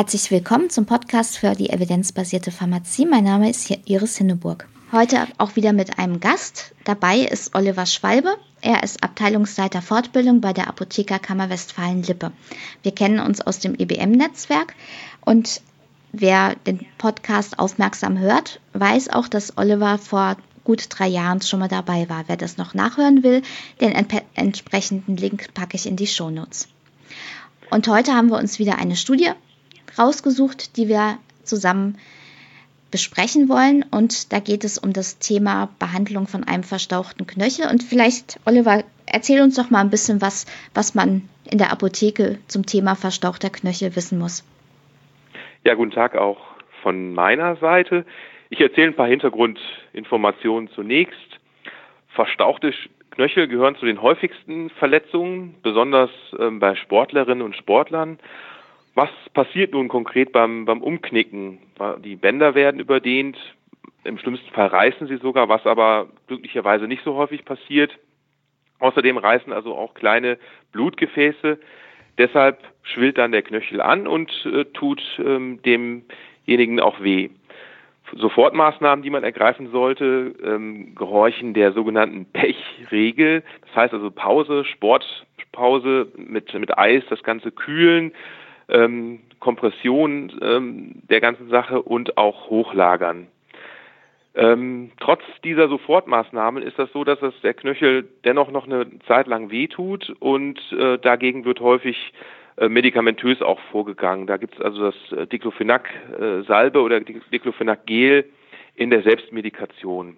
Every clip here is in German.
Herzlich willkommen zum Podcast für die evidenzbasierte Pharmazie. Mein Name ist Iris Hinneburg. Heute auch wieder mit einem Gast. Dabei ist Oliver Schwalbe. Er ist Abteilungsleiter Fortbildung bei der Apothekerkammer Westfalen-Lippe. Wir kennen uns aus dem EBM-Netzwerk und wer den Podcast aufmerksam hört, weiß auch, dass Oliver vor gut drei Jahren schon mal dabei war. Wer das noch nachhören will, den entsprechenden Link packe ich in die Shownotes. Und heute haben wir uns wieder eine Studie rausgesucht, die wir zusammen besprechen wollen. Und da geht es um das Thema Behandlung von einem verstauchten Knöchel. Und vielleicht, Oliver, erzähl uns doch mal ein bisschen was, was man in der Apotheke zum Thema verstauchter Knöchel wissen muss. Ja, guten Tag auch von meiner Seite. Ich erzähle ein paar Hintergrundinformationen zunächst. Verstauchte Knöchel gehören zu den häufigsten Verletzungen, besonders ähm, bei Sportlerinnen und Sportlern. Was passiert nun konkret beim, beim Umknicken? Die Bänder werden überdehnt, im schlimmsten Fall reißen sie sogar, was aber glücklicherweise nicht so häufig passiert. Außerdem reißen also auch kleine Blutgefäße. Deshalb schwillt dann der Knöchel an und äh, tut ähm, demjenigen auch weh. Sofortmaßnahmen, die man ergreifen sollte, ähm, gehorchen der sogenannten Pechregel. Das heißt also Pause, Sportpause mit, mit Eis, das Ganze kühlen, ähm, Kompression ähm, der ganzen Sache und auch Hochlagern. Ähm, trotz dieser Sofortmaßnahmen ist das so, dass es der Knöchel dennoch noch eine Zeit lang wehtut und äh, dagegen wird häufig äh, medikamentös auch vorgegangen. Da gibt es also das äh, Diclofenac-Salbe äh, oder Diclofenac-Gel in der Selbstmedikation.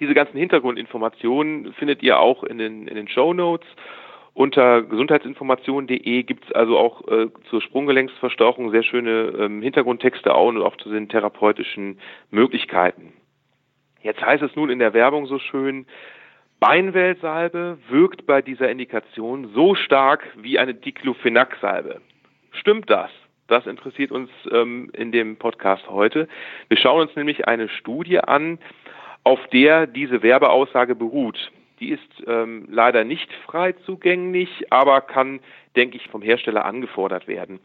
Diese ganzen Hintergrundinformationen findet ihr auch in den, in den Show Notes unter gesundheitsinformation.de gibt es also auch äh, zur Sprunggelenksverstauchung sehr schöne ähm, Hintergrundtexte auch und auch zu den therapeutischen Möglichkeiten. Jetzt heißt es nun in der Werbung so schön, Beinwellsalbe wirkt bei dieser Indikation so stark wie eine Diclofenac-Salbe. Stimmt das? Das interessiert uns ähm, in dem Podcast heute. Wir schauen uns nämlich eine Studie an, auf der diese Werbeaussage beruht. Die ist ähm, leider nicht frei zugänglich, aber kann, denke ich, vom Hersteller angefordert werden.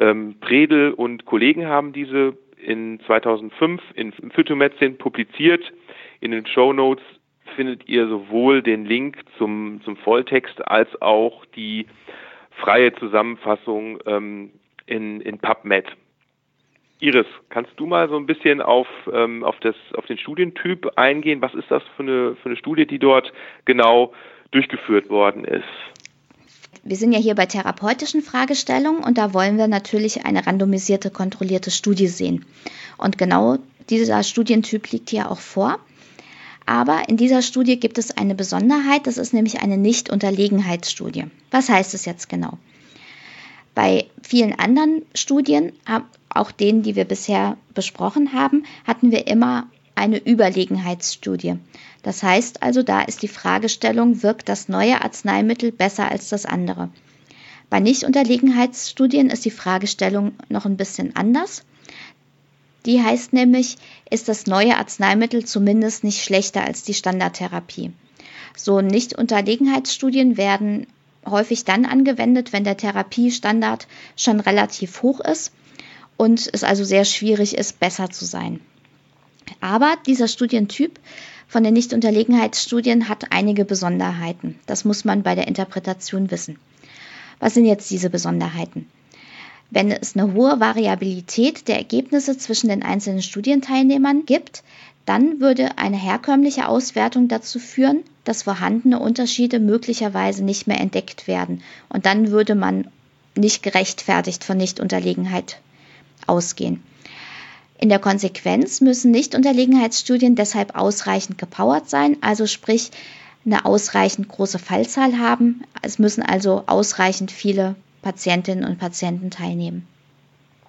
Ähm, Predel und Kollegen haben diese in 2005 in Phytomedicine publiziert. In den Show Notes findet ihr sowohl den Link zum, zum Volltext als auch die freie Zusammenfassung ähm, in, in PubMed. Iris, kannst du mal so ein bisschen auf, ähm, auf, das, auf den Studientyp eingehen? Was ist das für eine, für eine Studie, die dort genau durchgeführt worden ist? Wir sind ja hier bei therapeutischen Fragestellungen und da wollen wir natürlich eine randomisierte, kontrollierte Studie sehen. Und genau dieser Studientyp liegt hier auch vor. Aber in dieser Studie gibt es eine Besonderheit, das ist nämlich eine Nicht-Unterlegenheitsstudie. Was heißt es jetzt genau? Bei vielen anderen Studien, auch denen, die wir bisher besprochen haben, hatten wir immer eine Überlegenheitsstudie. Das heißt also, da ist die Fragestellung, wirkt das neue Arzneimittel besser als das andere? Bei Nichtunterlegenheitsstudien ist die Fragestellung noch ein bisschen anders. Die heißt nämlich, ist das neue Arzneimittel zumindest nicht schlechter als die Standardtherapie? So Nichtunterlegenheitsstudien werden häufig dann angewendet, wenn der Therapiestandard schon relativ hoch ist und es also sehr schwierig ist, besser zu sein. Aber dieser Studientyp von den Nichtunterlegenheitsstudien hat einige Besonderheiten. Das muss man bei der Interpretation wissen. Was sind jetzt diese Besonderheiten? Wenn es eine hohe Variabilität der Ergebnisse zwischen den einzelnen Studienteilnehmern gibt, dann würde eine herkömmliche Auswertung dazu führen, dass vorhandene Unterschiede möglicherweise nicht mehr entdeckt werden. Und dann würde man nicht gerechtfertigt von Nichtunterlegenheit ausgehen. In der Konsequenz müssen Nichtunterlegenheitsstudien deshalb ausreichend gepowert sein, also sprich eine ausreichend große Fallzahl haben. Es müssen also ausreichend viele Patientinnen und Patienten teilnehmen.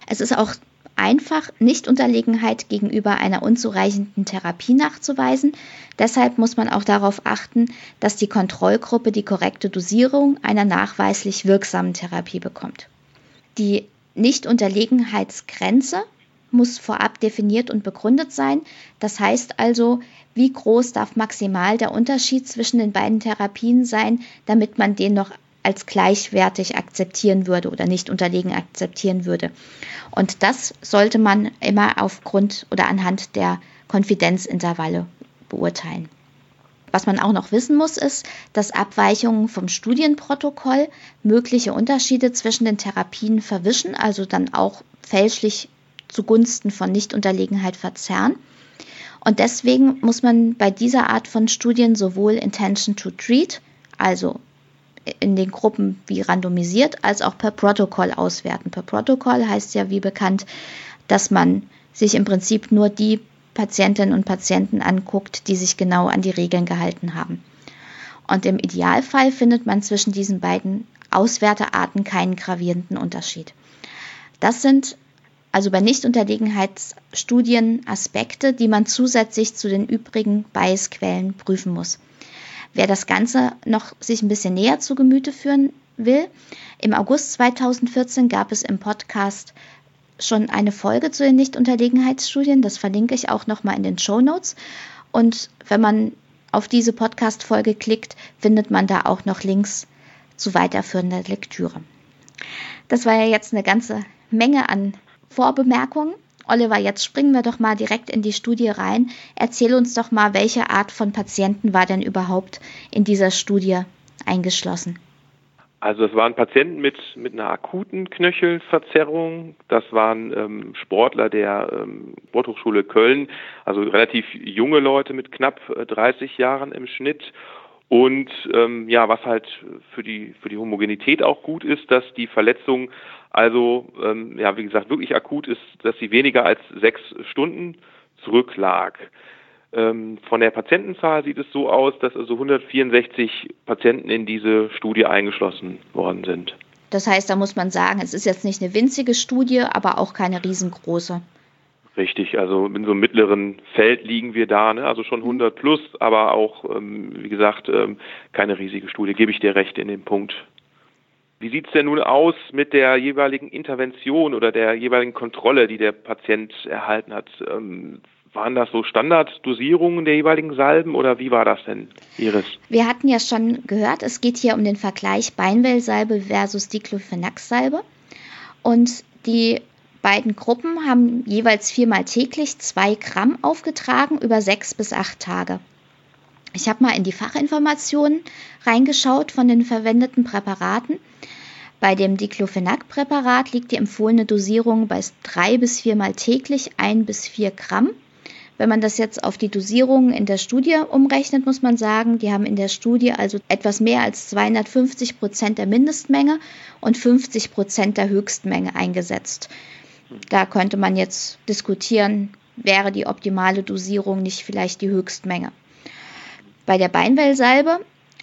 Es ist auch einfach Nichtunterlegenheit gegenüber einer unzureichenden Therapie nachzuweisen. Deshalb muss man auch darauf achten, dass die Kontrollgruppe die korrekte Dosierung einer nachweislich wirksamen Therapie bekommt. Die Nichtunterlegenheitsgrenze muss vorab definiert und begründet sein. Das heißt also, wie groß darf maximal der Unterschied zwischen den beiden Therapien sein, damit man den noch als gleichwertig akzeptieren würde oder nicht unterlegen akzeptieren würde. Und das sollte man immer aufgrund oder anhand der Konfidenzintervalle beurteilen. Was man auch noch wissen muss, ist, dass Abweichungen vom Studienprotokoll mögliche Unterschiede zwischen den Therapien verwischen, also dann auch fälschlich zugunsten von Nichtunterlegenheit verzerren. Und deswegen muss man bei dieser Art von Studien sowohl Intention to Treat, also in den Gruppen wie randomisiert, als auch per Protokoll auswerten. Per Protokoll heißt ja wie bekannt, dass man sich im Prinzip nur die Patientinnen und Patienten anguckt, die sich genau an die Regeln gehalten haben. Und im Idealfall findet man zwischen diesen beiden Auswertearten keinen gravierenden Unterschied. Das sind also bei Nichtunterlegenheitsstudien Aspekte, die man zusätzlich zu den übrigen Biasquellen prüfen muss. Wer das Ganze noch sich ein bisschen näher zu Gemüte führen will, im August 2014 gab es im Podcast schon eine Folge zu den Nichtunterlegenheitsstudien. Das verlinke ich auch nochmal in den Show Notes. Und wenn man auf diese Podcast-Folge klickt, findet man da auch noch Links zu weiterführender Lektüre. Das war ja jetzt eine ganze Menge an Vorbemerkungen. Oliver, jetzt springen wir doch mal direkt in die Studie rein. Erzähl uns doch mal, welche Art von Patienten war denn überhaupt in dieser Studie eingeschlossen? Also es waren Patienten mit, mit einer akuten Knöchelverzerrung. Das waren ähm, Sportler der ähm, Sporthochschule Köln, also relativ junge Leute mit knapp 30 äh, Jahren im Schnitt. Und ähm, ja, was halt für die für die Homogenität auch gut ist, dass die Verletzung also ähm, ja wie gesagt wirklich akut ist, dass sie weniger als sechs Stunden zurücklag. Ähm, von der Patientenzahl sieht es so aus, dass also 164 Patienten in diese Studie eingeschlossen worden sind. Das heißt, da muss man sagen, es ist jetzt nicht eine winzige Studie, aber auch keine riesengroße. Richtig, also in so einem mittleren Feld liegen wir da, ne? also schon 100 plus, aber auch, ähm, wie gesagt, ähm, keine riesige Studie, gebe ich dir recht in dem Punkt. Wie sieht es denn nun aus mit der jeweiligen Intervention oder der jeweiligen Kontrolle, die der Patient erhalten hat? Ähm, waren das so Standarddosierungen der jeweiligen Salben oder wie war das denn, Iris? Wir hatten ja schon gehört, es geht hier um den Vergleich Beinwellsalbe versus Diclofenac-Salbe. Und die beiden Gruppen haben jeweils viermal täglich zwei Gramm aufgetragen über sechs bis acht Tage. Ich habe mal in die Fachinformationen reingeschaut von den verwendeten Präparaten. Bei dem Diclofenac-Präparat liegt die empfohlene Dosierung bei drei bis viermal täglich ein bis vier Gramm. Wenn man das jetzt auf die Dosierungen in der Studie umrechnet, muss man sagen, die haben in der Studie also etwas mehr als 250 Prozent der Mindestmenge und 50 Prozent der Höchstmenge eingesetzt. Da könnte man jetzt diskutieren, wäre die optimale Dosierung nicht vielleicht die Höchstmenge. Bei der Beinwellsalbe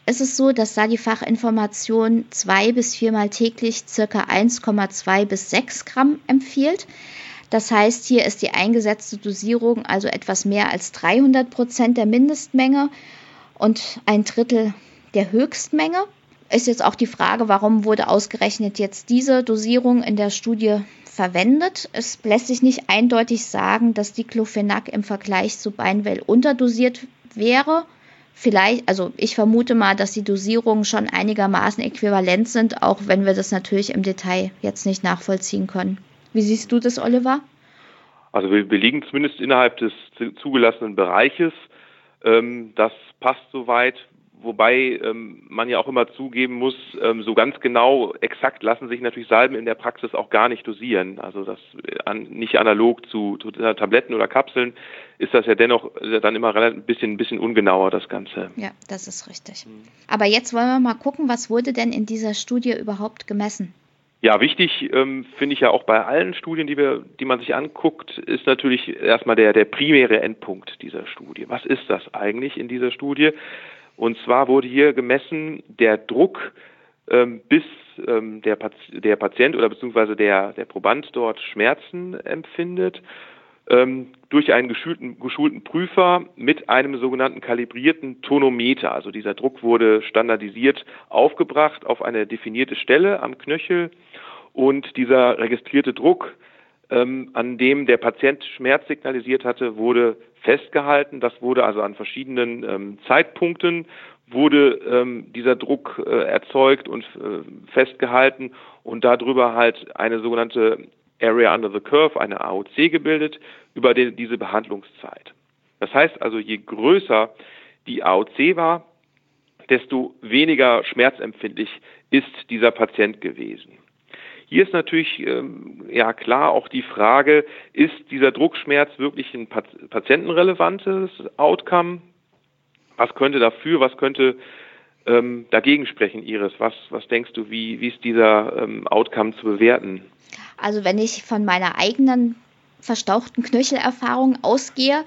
ist es so, dass da die Fachinformation zwei bis viermal täglich circa 1,2 bis 6 Gramm empfiehlt. Das heißt, hier ist die eingesetzte Dosierung also etwas mehr als 300 Prozent der Mindestmenge und ein Drittel der Höchstmenge. Ist jetzt auch die Frage, warum wurde ausgerechnet jetzt diese Dosierung in der Studie verwendet. Es lässt sich nicht eindeutig sagen, dass Diclofenac im Vergleich zu Beinwell unterdosiert wäre. Vielleicht, also ich vermute mal, dass die Dosierungen schon einigermaßen äquivalent sind, auch wenn wir das natürlich im Detail jetzt nicht nachvollziehen können. Wie siehst du das, Oliver? Also wir, wir liegen zumindest innerhalb des zugelassenen Bereiches. Ähm, das passt soweit, wobei ähm, man ja auch immer zugeben muss, ähm, so ganz genau, exakt lassen sich natürlich Salben in der Praxis auch gar nicht dosieren. Also das äh, an, nicht analog zu, zu Tabletten oder Kapseln ist das ja dennoch äh, dann immer ein bisschen, ein bisschen ungenauer, das Ganze. Ja, das ist richtig. Mhm. Aber jetzt wollen wir mal gucken, was wurde denn in dieser Studie überhaupt gemessen? Ja, wichtig ähm, finde ich ja auch bei allen Studien, die wir, die man sich anguckt, ist natürlich erstmal der der primäre Endpunkt dieser Studie. Was ist das eigentlich in dieser Studie? Und zwar wurde hier gemessen der Druck, ähm, bis ähm, der, der Patient oder beziehungsweise der der Proband dort Schmerzen empfindet ähm, durch einen geschulten, geschulten Prüfer mit einem sogenannten kalibrierten Tonometer. Also dieser Druck wurde standardisiert aufgebracht auf eine definierte Stelle am Knöchel und dieser registrierte Druck, ähm, an dem der Patient Schmerz signalisiert hatte, wurde festgehalten. Das wurde also an verschiedenen ähm, Zeitpunkten wurde ähm, dieser Druck äh, erzeugt und äh, festgehalten und darüber halt eine sogenannte Area Under the Curve, eine AOC gebildet über die, diese Behandlungszeit. Das heißt also, je größer die AOC war, desto weniger schmerzempfindlich ist dieser Patient gewesen. Hier ist natürlich ähm, ja klar auch die Frage, ist dieser Druckschmerz wirklich ein patientenrelevantes Outcome? Was könnte dafür, was könnte ähm, dagegen sprechen, Iris? Was, was denkst du, wie, wie ist dieser ähm, Outcome zu bewerten? Also wenn ich von meiner eigenen verstauchten Knöchelerfahrung ausgehe,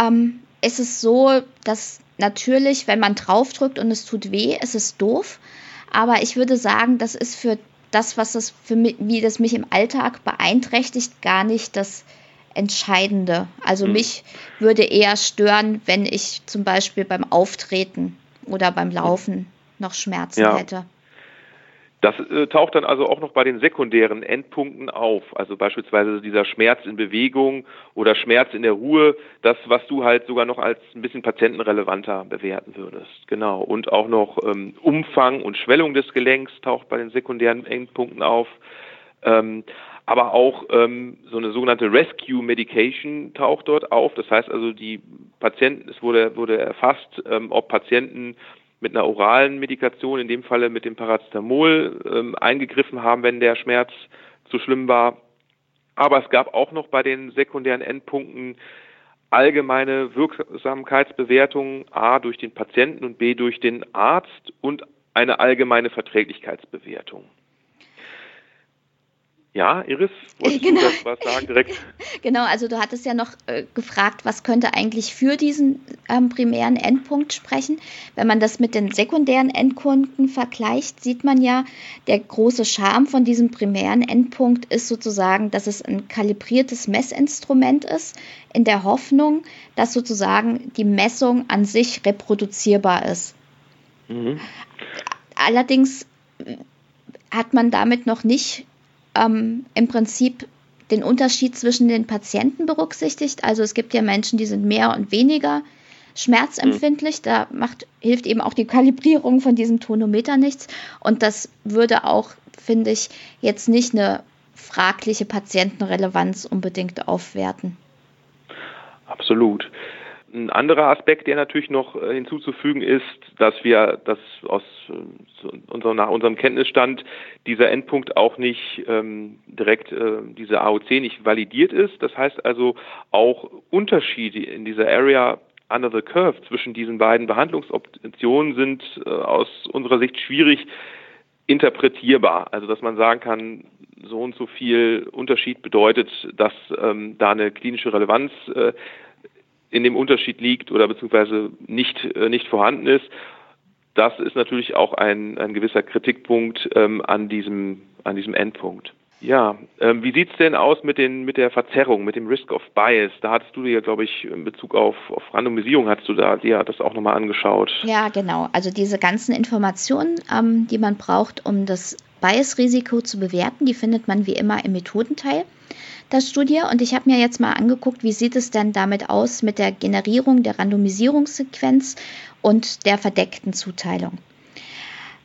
ähm, ist es so, dass natürlich, wenn man draufdrückt und es tut weh, ist es doof. Aber ich würde sagen, das ist für das, was das für mich, wie das mich im Alltag beeinträchtigt, gar nicht das Entscheidende. Also mhm. mich würde eher stören, wenn ich zum Beispiel beim Auftreten oder beim Laufen noch Schmerzen ja. hätte. Das äh, taucht dann also auch noch bei den sekundären Endpunkten auf. Also beispielsweise dieser Schmerz in Bewegung oder Schmerz in der Ruhe, das, was du halt sogar noch als ein bisschen patientenrelevanter bewerten würdest. Genau. Und auch noch ähm, Umfang und Schwellung des Gelenks taucht bei den sekundären Endpunkten auf. Ähm, aber auch ähm, so eine sogenannte Rescue Medication taucht dort auf. Das heißt also, die Patienten, es wurde, wurde erfasst, ähm, ob Patienten mit einer oralen Medikation, in dem Falle mit dem Paracetamol, ähm, eingegriffen haben, wenn der Schmerz zu schlimm war. Aber es gab auch noch bei den sekundären Endpunkten allgemeine Wirksamkeitsbewertungen, A durch den Patienten und B durch den Arzt und eine allgemeine Verträglichkeitsbewertung. Ja, Iris, wolltest genau. du das was sagen direkt? Genau, also du hattest ja noch äh, gefragt, was könnte eigentlich für diesen ähm, primären Endpunkt sprechen. Wenn man das mit den sekundären Endkunden vergleicht, sieht man ja, der große Charme von diesem primären Endpunkt ist sozusagen, dass es ein kalibriertes Messinstrument ist, in der Hoffnung, dass sozusagen die Messung an sich reproduzierbar ist. Mhm. Allerdings hat man damit noch nicht ähm, im Prinzip den Unterschied zwischen den Patienten berücksichtigt. Also es gibt ja Menschen, die sind mehr und weniger schmerzempfindlich. Da macht, hilft eben auch die Kalibrierung von diesem Tonometer nichts. Und das würde auch, finde ich, jetzt nicht eine fragliche Patientenrelevanz unbedingt aufwerten. Absolut. Ein anderer Aspekt, der natürlich noch äh, hinzuzufügen ist, dass wir das aus äh, unserem, nach unserem Kenntnisstand dieser Endpunkt auch nicht ähm, direkt äh, diese AOC nicht validiert ist. Das heißt also auch Unterschiede in dieser Area under the curve zwischen diesen beiden Behandlungsoptionen sind äh, aus unserer Sicht schwierig interpretierbar. Also dass man sagen kann, so und so viel Unterschied bedeutet, dass ähm, da eine klinische Relevanz äh, in dem Unterschied liegt oder beziehungsweise nicht, äh, nicht vorhanden ist. Das ist natürlich auch ein, ein gewisser Kritikpunkt ähm, an, diesem, an diesem Endpunkt. Ja, ähm, wie sieht's denn aus mit, den, mit der Verzerrung, mit dem Risk of Bias? Da hattest du dir, glaube ich, in Bezug auf, auf Randomisierung, hast du da dir das auch nochmal angeschaut. Ja, genau. Also diese ganzen Informationen, ähm, die man braucht, um das Bias-Risiko zu bewerten, die findet man wie immer im Methodenteil der Studie. Und ich habe mir jetzt mal angeguckt, wie sieht es denn damit aus mit der Generierung der Randomisierungssequenz und der verdeckten Zuteilung.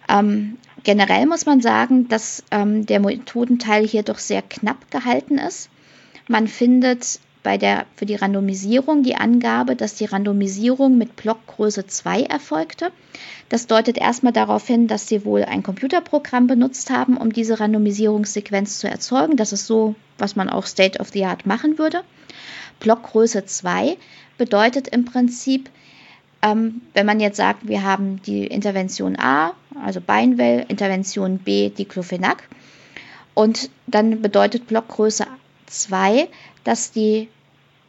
Ähm, generell muss man sagen, dass ähm, der Methodenteil hier doch sehr knapp gehalten ist. Man findet bei der, für die Randomisierung die Angabe, dass die Randomisierung mit Blockgröße 2 erfolgte. Das deutet erstmal darauf hin, dass sie wohl ein Computerprogramm benutzt haben, um diese Randomisierungssequenz zu erzeugen. Das ist so, was man auch State of the Art machen würde. Blockgröße 2 bedeutet im Prinzip, ähm, wenn man jetzt sagt, wir haben die Intervention A, also Beinwell, Intervention B, Diclofenac, und dann bedeutet Blockgröße 2, dass die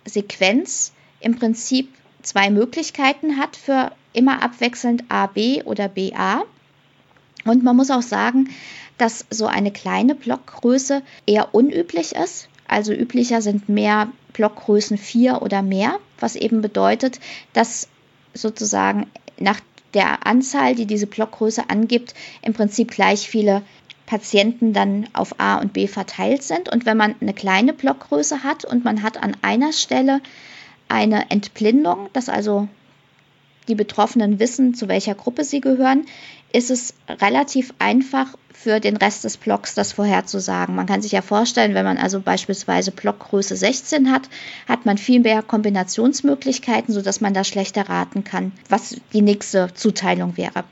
Sequenz im Prinzip zwei Möglichkeiten hat für immer abwechselnd AB oder BA. Und man muss auch sagen, dass so eine kleine Blockgröße eher unüblich ist. Also üblicher sind mehr Blockgrößen 4 oder mehr, was eben bedeutet, dass sozusagen nach der Anzahl, die diese Blockgröße angibt, im Prinzip gleich viele Patienten dann auf A und B verteilt sind. Und wenn man eine kleine Blockgröße hat und man hat an einer Stelle eine Entblindung, dass also die Betroffenen wissen, zu welcher Gruppe sie gehören, ist es relativ einfach für den Rest des Blocks das vorherzusagen. Man kann sich ja vorstellen, wenn man also beispielsweise Blockgröße 16 hat, hat man viel mehr Kombinationsmöglichkeiten, sodass man da schlechter raten kann, was die nächste Zuteilung wäre.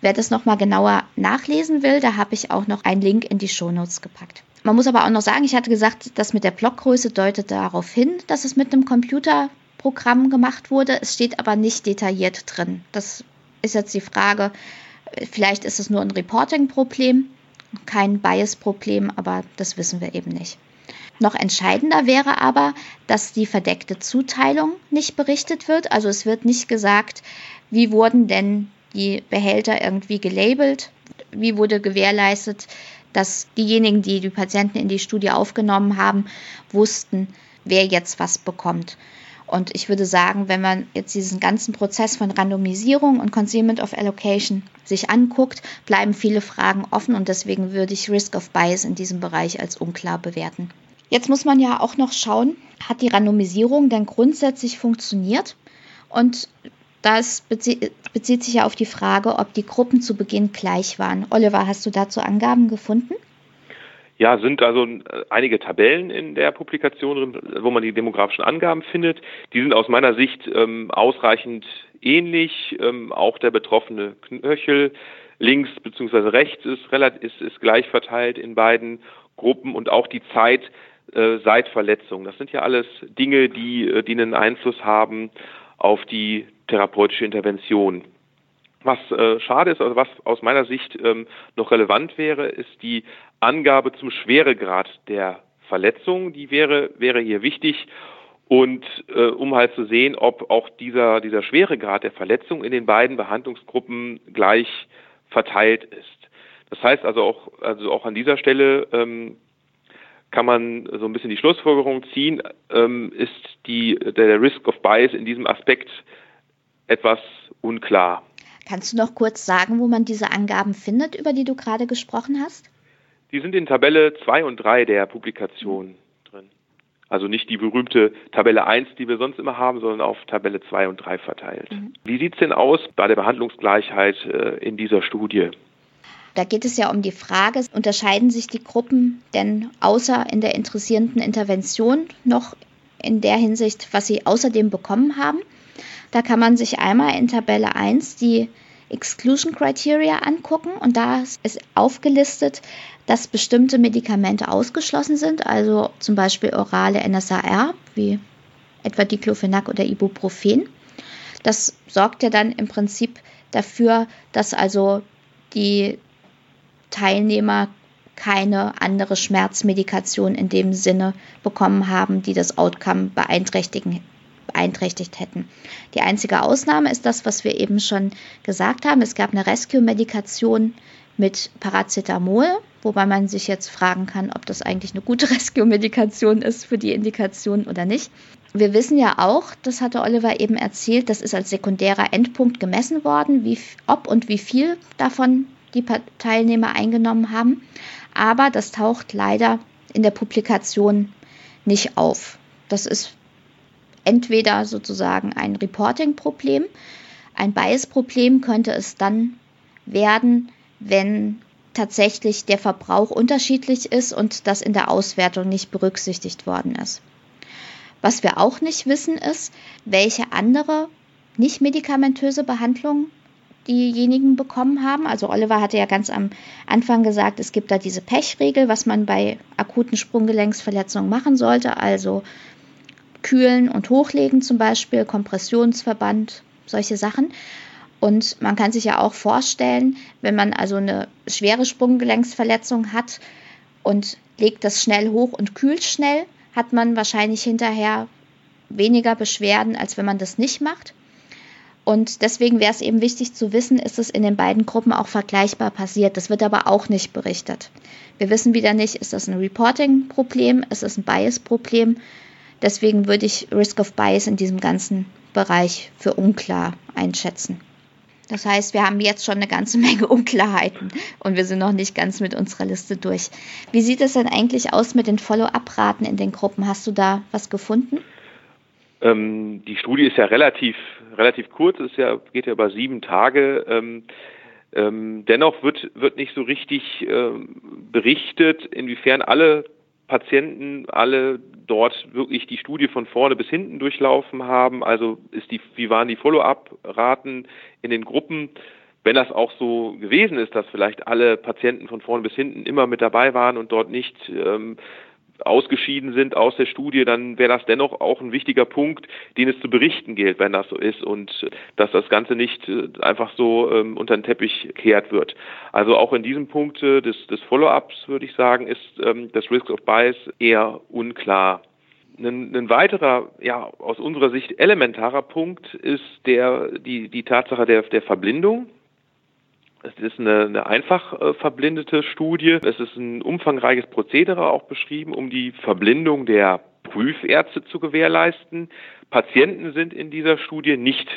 Wer das nochmal genauer nachlesen will, da habe ich auch noch einen Link in die Shownotes gepackt. Man muss aber auch noch sagen, ich hatte gesagt, das mit der Blockgröße deutet darauf hin, dass es mit einem Computerprogramm gemacht wurde. Es steht aber nicht detailliert drin. Das ist jetzt die Frage, Vielleicht ist es nur ein Reporting-Problem, kein Bias-Problem, aber das wissen wir eben nicht. Noch entscheidender wäre aber, dass die verdeckte Zuteilung nicht berichtet wird. Also es wird nicht gesagt, wie wurden denn die Behälter irgendwie gelabelt, wie wurde gewährleistet, dass diejenigen, die die Patienten in die Studie aufgenommen haben, wussten, wer jetzt was bekommt. Und ich würde sagen, wenn man jetzt diesen ganzen Prozess von Randomisierung und Concealment of Allocation sich anguckt, bleiben viele Fragen offen und deswegen würde ich Risk of Bias in diesem Bereich als unklar bewerten. Jetzt muss man ja auch noch schauen, hat die Randomisierung denn grundsätzlich funktioniert? Und das bezieht, bezieht sich ja auf die Frage, ob die Gruppen zu Beginn gleich waren. Oliver, hast du dazu Angaben gefunden? Ja, sind also äh, einige Tabellen in der Publikation, wo man die demografischen Angaben findet. Die sind aus meiner Sicht ähm, ausreichend ähnlich. Ähm, auch der betroffene Knöchel links bzw. rechts ist, relativ, ist, ist gleich verteilt in beiden Gruppen und auch die Zeit äh, seit Verletzung. Das sind ja alles Dinge, die, äh, die einen Einfluss haben auf die therapeutische Intervention. Was äh, schade ist, also was aus meiner Sicht ähm, noch relevant wäre, ist die Angabe zum Schweregrad der Verletzung. Die wäre, wäre hier wichtig. Und äh, um halt zu sehen, ob auch dieser, dieser Schweregrad der Verletzung in den beiden Behandlungsgruppen gleich verteilt ist. Das heißt also auch, also auch an dieser Stelle ähm, kann man so ein bisschen die Schlussfolgerung ziehen, ähm, ist die, der Risk of Bias in diesem Aspekt etwas unklar. Kannst du noch kurz sagen, wo man diese Angaben findet, über die du gerade gesprochen hast? Die sind in Tabelle 2 und 3 der Publikation drin. Also nicht die berühmte Tabelle 1, die wir sonst immer haben, sondern auf Tabelle 2 und 3 verteilt. Mhm. Wie sieht es denn aus bei der Behandlungsgleichheit äh, in dieser Studie? Da geht es ja um die Frage, unterscheiden sich die Gruppen denn außer in der interessierenden Intervention noch in der Hinsicht, was sie außerdem bekommen haben? Da kann man sich einmal in Tabelle 1 die Exclusion Criteria angucken und da ist aufgelistet, dass bestimmte Medikamente ausgeschlossen sind, also zum Beispiel orale NSAR, wie etwa Diclofenac oder Ibuprofen. Das sorgt ja dann im Prinzip dafür, dass also die Teilnehmer keine andere Schmerzmedikation in dem Sinne bekommen haben, die das Outcome beeinträchtigen beeinträchtigt hätten. Die einzige Ausnahme ist das, was wir eben schon gesagt haben. Es gab eine Rescue-Medikation mit Paracetamol, wobei man sich jetzt fragen kann, ob das eigentlich eine gute Rescue-Medikation ist für die Indikation oder nicht. Wir wissen ja auch, das hatte Oliver eben erzählt, das ist als sekundärer Endpunkt gemessen worden, wie, ob und wie viel davon die Teilnehmer eingenommen haben. Aber das taucht leider in der Publikation nicht auf. Das ist entweder sozusagen ein Reporting-Problem, ein Bias-Problem könnte es dann werden, wenn tatsächlich der Verbrauch unterschiedlich ist und das in der Auswertung nicht berücksichtigt worden ist. Was wir auch nicht wissen ist, welche andere nicht medikamentöse Behandlung diejenigen bekommen haben. Also Oliver hatte ja ganz am Anfang gesagt, es gibt da diese Pechregel, was man bei akuten Sprunggelenksverletzungen machen sollte. Also Kühlen und Hochlegen zum Beispiel, Kompressionsverband, solche Sachen. Und man kann sich ja auch vorstellen, wenn man also eine schwere Sprunggelenksverletzung hat und legt das schnell hoch und kühlt schnell, hat man wahrscheinlich hinterher weniger Beschwerden, als wenn man das nicht macht. Und deswegen wäre es eben wichtig zu wissen, ist es in den beiden Gruppen auch vergleichbar passiert. Das wird aber auch nicht berichtet. Wir wissen wieder nicht, ist das ein Reporting-Problem, ist es ein Bias-Problem Deswegen würde ich Risk of Bias in diesem ganzen Bereich für unklar einschätzen. Das heißt, wir haben jetzt schon eine ganze Menge Unklarheiten und wir sind noch nicht ganz mit unserer Liste durch. Wie sieht es denn eigentlich aus mit den Follow-up-Raten in den Gruppen? Hast du da was gefunden? Ähm, die Studie ist ja relativ relativ kurz, ist ja, geht ja über sieben Tage. Ähm, ähm, dennoch wird, wird nicht so richtig ähm, berichtet, inwiefern alle Patienten alle dort wirklich die Studie von vorne bis hinten durchlaufen haben. Also ist die, wie waren die Follow-up-Raten in den Gruppen? Wenn das auch so gewesen ist, dass vielleicht alle Patienten von vorne bis hinten immer mit dabei waren und dort nicht ähm, ausgeschieden sind aus der Studie, dann wäre das dennoch auch ein wichtiger Punkt, den es zu berichten gilt, wenn das so ist und äh, dass das Ganze nicht äh, einfach so ähm, unter den Teppich kehrt wird. Also auch in diesem Punkt äh, des, des Follow-ups würde ich sagen, ist ähm, das Risk of Bias eher unklar. Ein, ein weiterer, ja, aus unserer Sicht elementarer Punkt ist der, die, die Tatsache der, der Verblindung. Es ist eine, eine einfach äh, verblindete Studie. Es ist ein umfangreiches Prozedere auch beschrieben, um die Verblindung der Prüfärzte zu gewährleisten. Patienten sind in dieser Studie nicht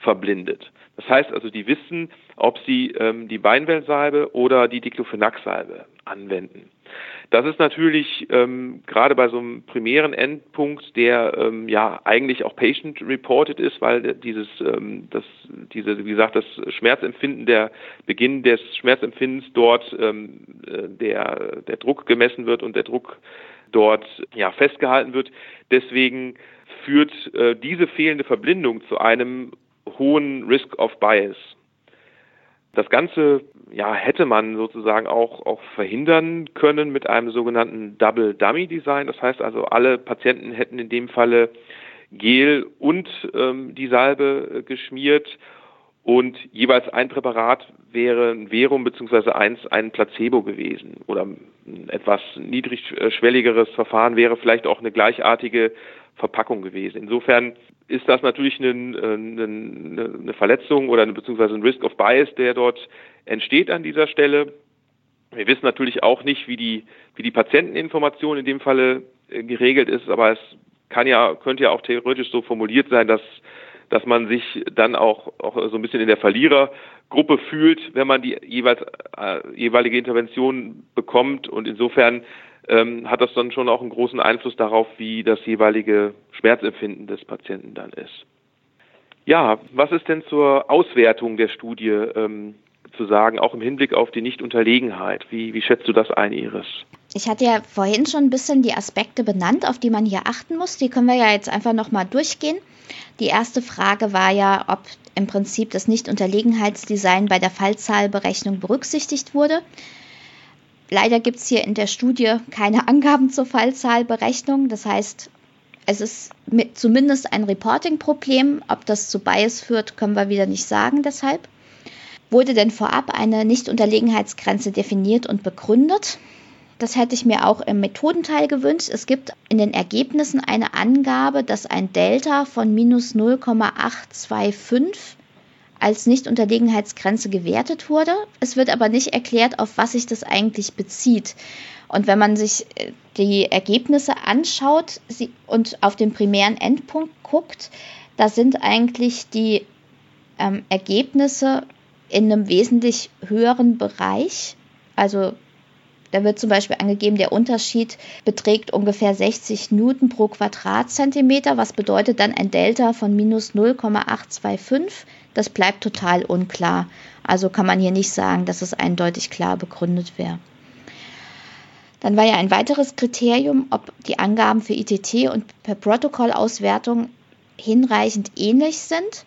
verblindet. Das heißt also, die wissen, ob sie ähm, die Beinwellsalbe oder die Diclofenac-Salbe anwenden. Das ist natürlich ähm, gerade bei so einem primären Endpunkt, der ähm, ja eigentlich auch patient-reported ist, weil dieses, ähm, das, diese, wie gesagt, das Schmerzempfinden, der Beginn des Schmerzempfindens dort ähm, äh, der, der Druck gemessen wird und der Druck dort ja festgehalten wird. Deswegen führt äh, diese fehlende Verblindung zu einem hohen Risk of Bias. Das Ganze ja, hätte man sozusagen auch, auch verhindern können mit einem sogenannten Double Dummy Design. Das heißt also, alle Patienten hätten in dem Falle Gel und ähm, die Salbe äh, geschmiert und jeweils ein Präparat wäre ein Verum beziehungsweise eins ein Placebo gewesen oder ein etwas niedrigschwelligeres Verfahren wäre vielleicht auch eine gleichartige Verpackung gewesen. Insofern ist das natürlich eine, eine, eine Verletzung oder eine, beziehungsweise ein Risk of Bias, der dort entsteht an dieser Stelle. Wir wissen natürlich auch nicht, wie die, wie die Patienteninformation in dem Falle äh, geregelt ist, aber es kann ja, könnte ja auch theoretisch so formuliert sein, dass, dass man sich dann auch, auch so ein bisschen in der Verlierergruppe fühlt, wenn man die jeweils, äh, jeweilige Intervention bekommt und insofern ähm, hat das dann schon auch einen großen Einfluss darauf, wie das jeweilige Schmerzempfinden des Patienten dann ist. Ja, was ist denn zur Auswertung der Studie ähm, zu sagen, auch im Hinblick auf die Nichtunterlegenheit? Wie, wie schätzt du das ein, Iris? Ich hatte ja vorhin schon ein bisschen die Aspekte benannt, auf die man hier achten muss. Die können wir ja jetzt einfach nochmal durchgehen. Die erste Frage war ja, ob im Prinzip das Nichtunterlegenheitsdesign bei der Fallzahlberechnung berücksichtigt wurde. Leider gibt es hier in der Studie keine Angaben zur Fallzahlberechnung. Das heißt, es ist zumindest ein Reporting-Problem. Ob das zu Bias führt, können wir wieder nicht sagen deshalb. Wurde denn vorab eine Nichtunterlegenheitsgrenze definiert und begründet? Das hätte ich mir auch im Methodenteil gewünscht. Es gibt in den Ergebnissen eine Angabe, dass ein Delta von minus 0,825 als Nichtunterlegenheitsgrenze gewertet wurde. Es wird aber nicht erklärt, auf was sich das eigentlich bezieht. Und wenn man sich äh, die Ergebnisse anschaut und auf den primären Endpunkt guckt, da sind eigentlich die ähm, Ergebnisse in einem wesentlich höheren Bereich. Also da wird zum Beispiel angegeben, der Unterschied beträgt ungefähr 60 Newton pro Quadratzentimeter, was bedeutet dann ein Delta von minus 0,825. Das bleibt total unklar. Also kann man hier nicht sagen, dass es eindeutig klar begründet wäre. Dann war ja ein weiteres Kriterium, ob die Angaben für ITT und per Protokollauswertung hinreichend ähnlich sind.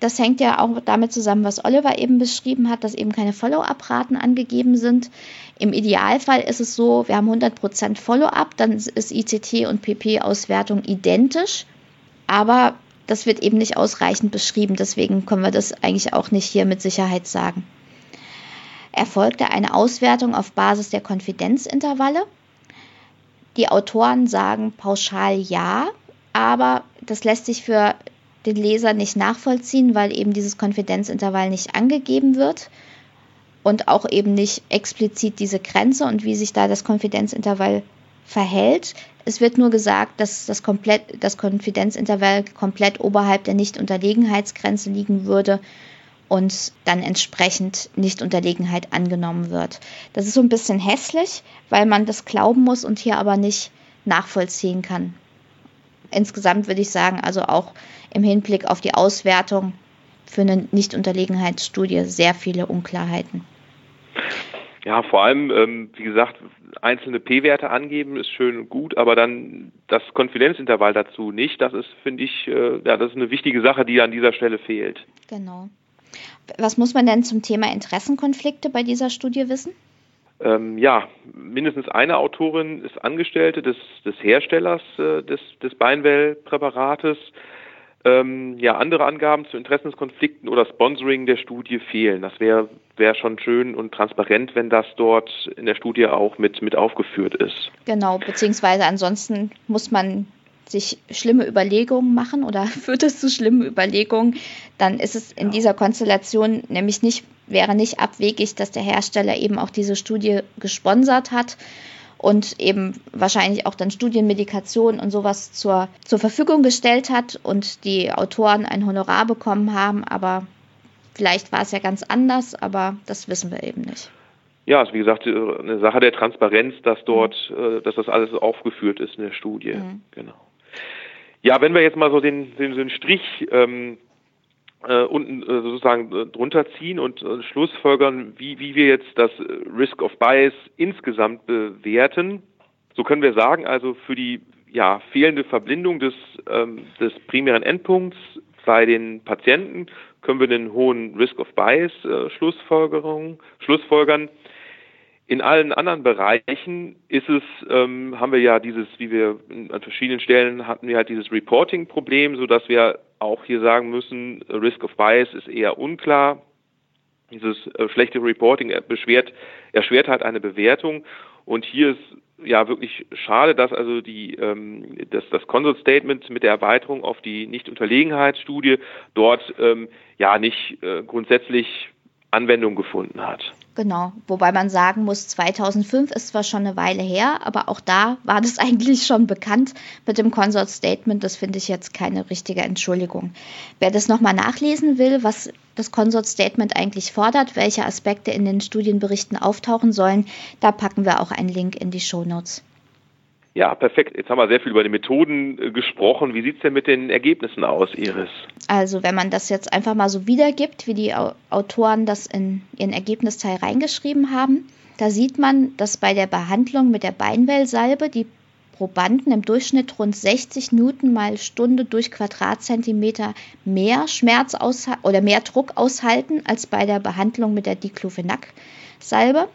Das hängt ja auch damit zusammen, was Oliver eben beschrieben hat, dass eben keine Follow-up-Raten angegeben sind. Im Idealfall ist es so, wir haben 100% Follow-up, dann ist ICT und PP-Auswertung identisch, aber das wird eben nicht ausreichend beschrieben, deswegen können wir das eigentlich auch nicht hier mit Sicherheit sagen. Erfolgte eine Auswertung auf Basis der Konfidenzintervalle? Die Autoren sagen pauschal ja, aber das lässt sich für den Leser nicht nachvollziehen, weil eben dieses Konfidenzintervall nicht angegeben wird und auch eben nicht explizit diese Grenze und wie sich da das Konfidenzintervall verhält. Es wird nur gesagt, dass das, komplett, das Konfidenzintervall komplett oberhalb der Nichtunterlegenheitsgrenze liegen würde und dann entsprechend Nichtunterlegenheit angenommen wird. Das ist so ein bisschen hässlich, weil man das glauben muss und hier aber nicht nachvollziehen kann. insgesamt würde ich sagen, also auch im Hinblick auf die Auswertung für eine Nichtunterlegenheitsstudie sehr viele Unklarheiten. Ja, vor allem, ähm, wie gesagt, einzelne P-Werte angeben ist schön und gut, aber dann das Konfidenzintervall dazu nicht, das ist, finde ich, äh, ja, das ist eine wichtige Sache, die an dieser Stelle fehlt. Genau. Was muss man denn zum Thema Interessenkonflikte bei dieser Studie wissen? Ähm, ja, mindestens eine Autorin ist Angestellte des, des Herstellers äh, des, des Beinwell-Präparates. Ähm, ja, andere Angaben zu Interessenskonflikten oder Sponsoring der Studie fehlen. Das wäre wär schon schön und transparent, wenn das dort in der Studie auch mit, mit aufgeführt ist. Genau, beziehungsweise ansonsten muss man sich schlimme Überlegungen machen oder führt es zu schlimmen Überlegungen, dann ist es in dieser Konstellation nämlich nicht, wäre nicht abwegig, dass der Hersteller eben auch diese Studie gesponsert hat und eben wahrscheinlich auch dann Studienmedikation und sowas zur, zur Verfügung gestellt hat und die Autoren ein Honorar bekommen haben, aber vielleicht war es ja ganz anders, aber das wissen wir eben nicht. Ja, ist wie gesagt eine Sache der Transparenz, dass dort, mhm. dass das alles aufgeführt ist in der Studie. Mhm. Genau. Ja, wenn wir jetzt mal so den, den, den Strich ähm, äh, unten äh, sozusagen äh, drunter ziehen und äh, Schlussfolgern, wie, wie wir jetzt das Risk of Bias insgesamt bewerten, so können wir sagen, also für die ja, fehlende Verblindung des, ähm, des primären Endpunkts bei den Patienten können wir einen hohen Risk of Bias äh, Schlussfolgern. In allen anderen Bereichen ist es, ähm, haben wir ja dieses, wie wir an verschiedenen Stellen hatten wir halt dieses Reporting-Problem, so dass wir auch hier sagen müssen, Risk of Bias ist eher unklar. Dieses äh, schlechte Reporting beschwert, erschwert halt eine Bewertung. Und hier ist ja wirklich schade, dass also die ähm, dass das Consult Statement mit der Erweiterung auf die Nichtunterlegenheitsstudie dort ähm, ja nicht äh, grundsätzlich Anwendung gefunden hat. Genau, wobei man sagen muss, 2005 ist zwar schon eine Weile her, aber auch da war das eigentlich schon bekannt mit dem Consort Statement. Das finde ich jetzt keine richtige Entschuldigung. Wer das nochmal nachlesen will, was das Consort Statement eigentlich fordert, welche Aspekte in den Studienberichten auftauchen sollen, da packen wir auch einen Link in die Show Notes. Ja, perfekt. Jetzt haben wir sehr viel über die Methoden äh, gesprochen. Wie sieht es denn mit den Ergebnissen aus, Iris? Also, wenn man das jetzt einfach mal so wiedergibt, wie die Autoren das in ihren Ergebnisteil reingeschrieben haben, da sieht man, dass bei der Behandlung mit der Beinwellsalbe die Probanden im Durchschnitt rund 60 Newton mal Stunde durch Quadratzentimeter mehr Schmerz oder mehr Druck aushalten als bei der Behandlung mit der Diclofenac-Salbe.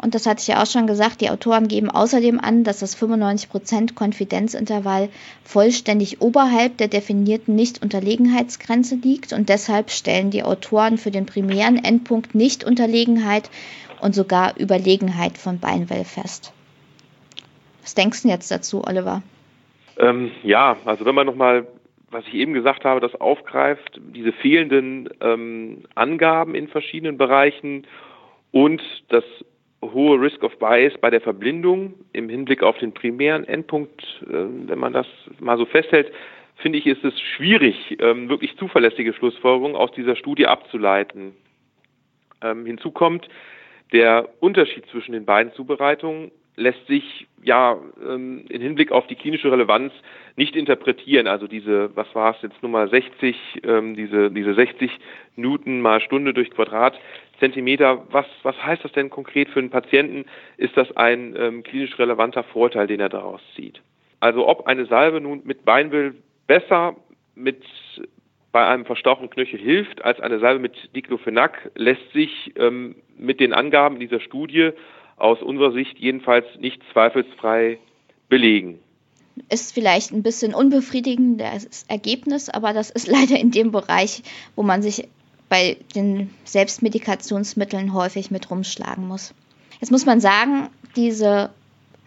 Und das hatte ich ja auch schon gesagt, die Autoren geben außerdem an, dass das 95% Konfidenzintervall vollständig oberhalb der definierten Nichtunterlegenheitsgrenze liegt und deshalb stellen die Autoren für den primären Endpunkt Nichtunterlegenheit und sogar Überlegenheit von Beinwell fest. Was denkst du jetzt dazu, Oliver? Ähm, ja, also wenn man nochmal, was ich eben gesagt habe, das aufgreift, diese fehlenden ähm, Angaben in verschiedenen Bereichen und das hohe Risk of Bias bei der Verblindung im Hinblick auf den primären Endpunkt, äh, wenn man das mal so festhält, finde ich, ist es schwierig, ähm, wirklich zuverlässige Schlussfolgerungen aus dieser Studie abzuleiten. Ähm, hinzu kommt, der Unterschied zwischen den beiden Zubereitungen lässt sich ja ähm, in Hinblick auf die klinische Relevanz nicht interpretieren. Also diese, was war es jetzt Nummer 60, ähm, diese diese 60 Newton mal Stunde durch Quadratzentimeter. Was was heißt das denn konkret für einen Patienten? Ist das ein ähm, klinisch relevanter Vorteil, den er daraus zieht? Also ob eine Salbe nun mit Beinwill besser mit bei einem verstauchten Knöchel hilft als eine Salbe mit Diclofenac, lässt sich ähm, mit den Angaben dieser Studie aus unserer Sicht jedenfalls nicht zweifelsfrei belegen. Ist vielleicht ein bisschen unbefriedigendes Ergebnis, aber das ist leider in dem Bereich, wo man sich bei den Selbstmedikationsmitteln häufig mit rumschlagen muss. Jetzt muss man sagen, diese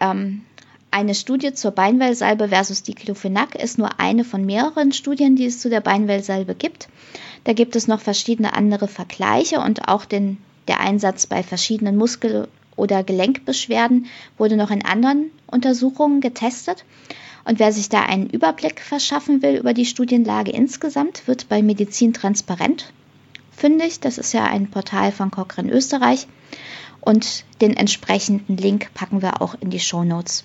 ähm, eine Studie zur Beinwellsalbe versus Diclofenac ist nur eine von mehreren Studien, die es zu der Beinwellsalbe gibt. Da gibt es noch verschiedene andere Vergleiche und auch den, der Einsatz bei verschiedenen Muskel- oder Gelenkbeschwerden wurde noch in anderen Untersuchungen getestet. Und wer sich da einen Überblick verschaffen will über die Studienlage insgesamt, wird bei Medizin transparent fündig. Das ist ja ein Portal von Cochrane Österreich. Und den entsprechenden Link packen wir auch in die Show Notes.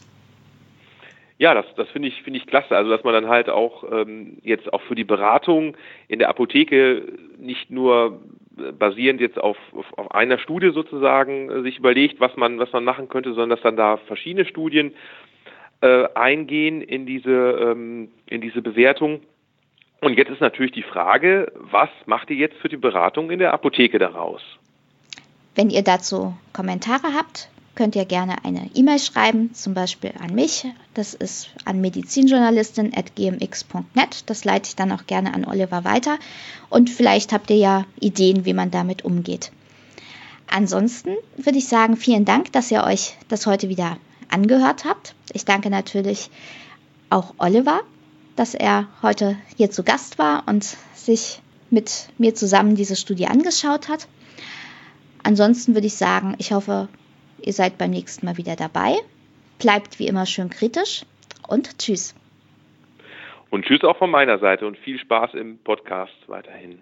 Ja, das, das finde ich, finde ich klasse. Also, dass man dann halt auch ähm, jetzt auch für die Beratung in der Apotheke nicht nur basierend jetzt auf, auf, auf einer Studie sozusagen äh, sich überlegt, was man, was man machen könnte, sondern dass dann da verschiedene Studien äh, eingehen in diese, ähm, in diese Bewertung. Und jetzt ist natürlich die Frage, was macht ihr jetzt für die Beratung in der Apotheke daraus? Wenn ihr dazu Kommentare habt, könnt ihr gerne eine E-Mail schreiben, zum Beispiel an mich. Das ist an medizinjournalistin.gmx.net. Das leite ich dann auch gerne an Oliver weiter. Und vielleicht habt ihr ja Ideen, wie man damit umgeht. Ansonsten würde ich sagen, vielen Dank, dass ihr euch das heute wieder angehört habt. Ich danke natürlich auch Oliver, dass er heute hier zu Gast war und sich mit mir zusammen diese Studie angeschaut hat. Ansonsten würde ich sagen, ich hoffe, Ihr seid beim nächsten Mal wieder dabei. Bleibt wie immer schön kritisch und tschüss. Und tschüss auch von meiner Seite und viel Spaß im Podcast weiterhin.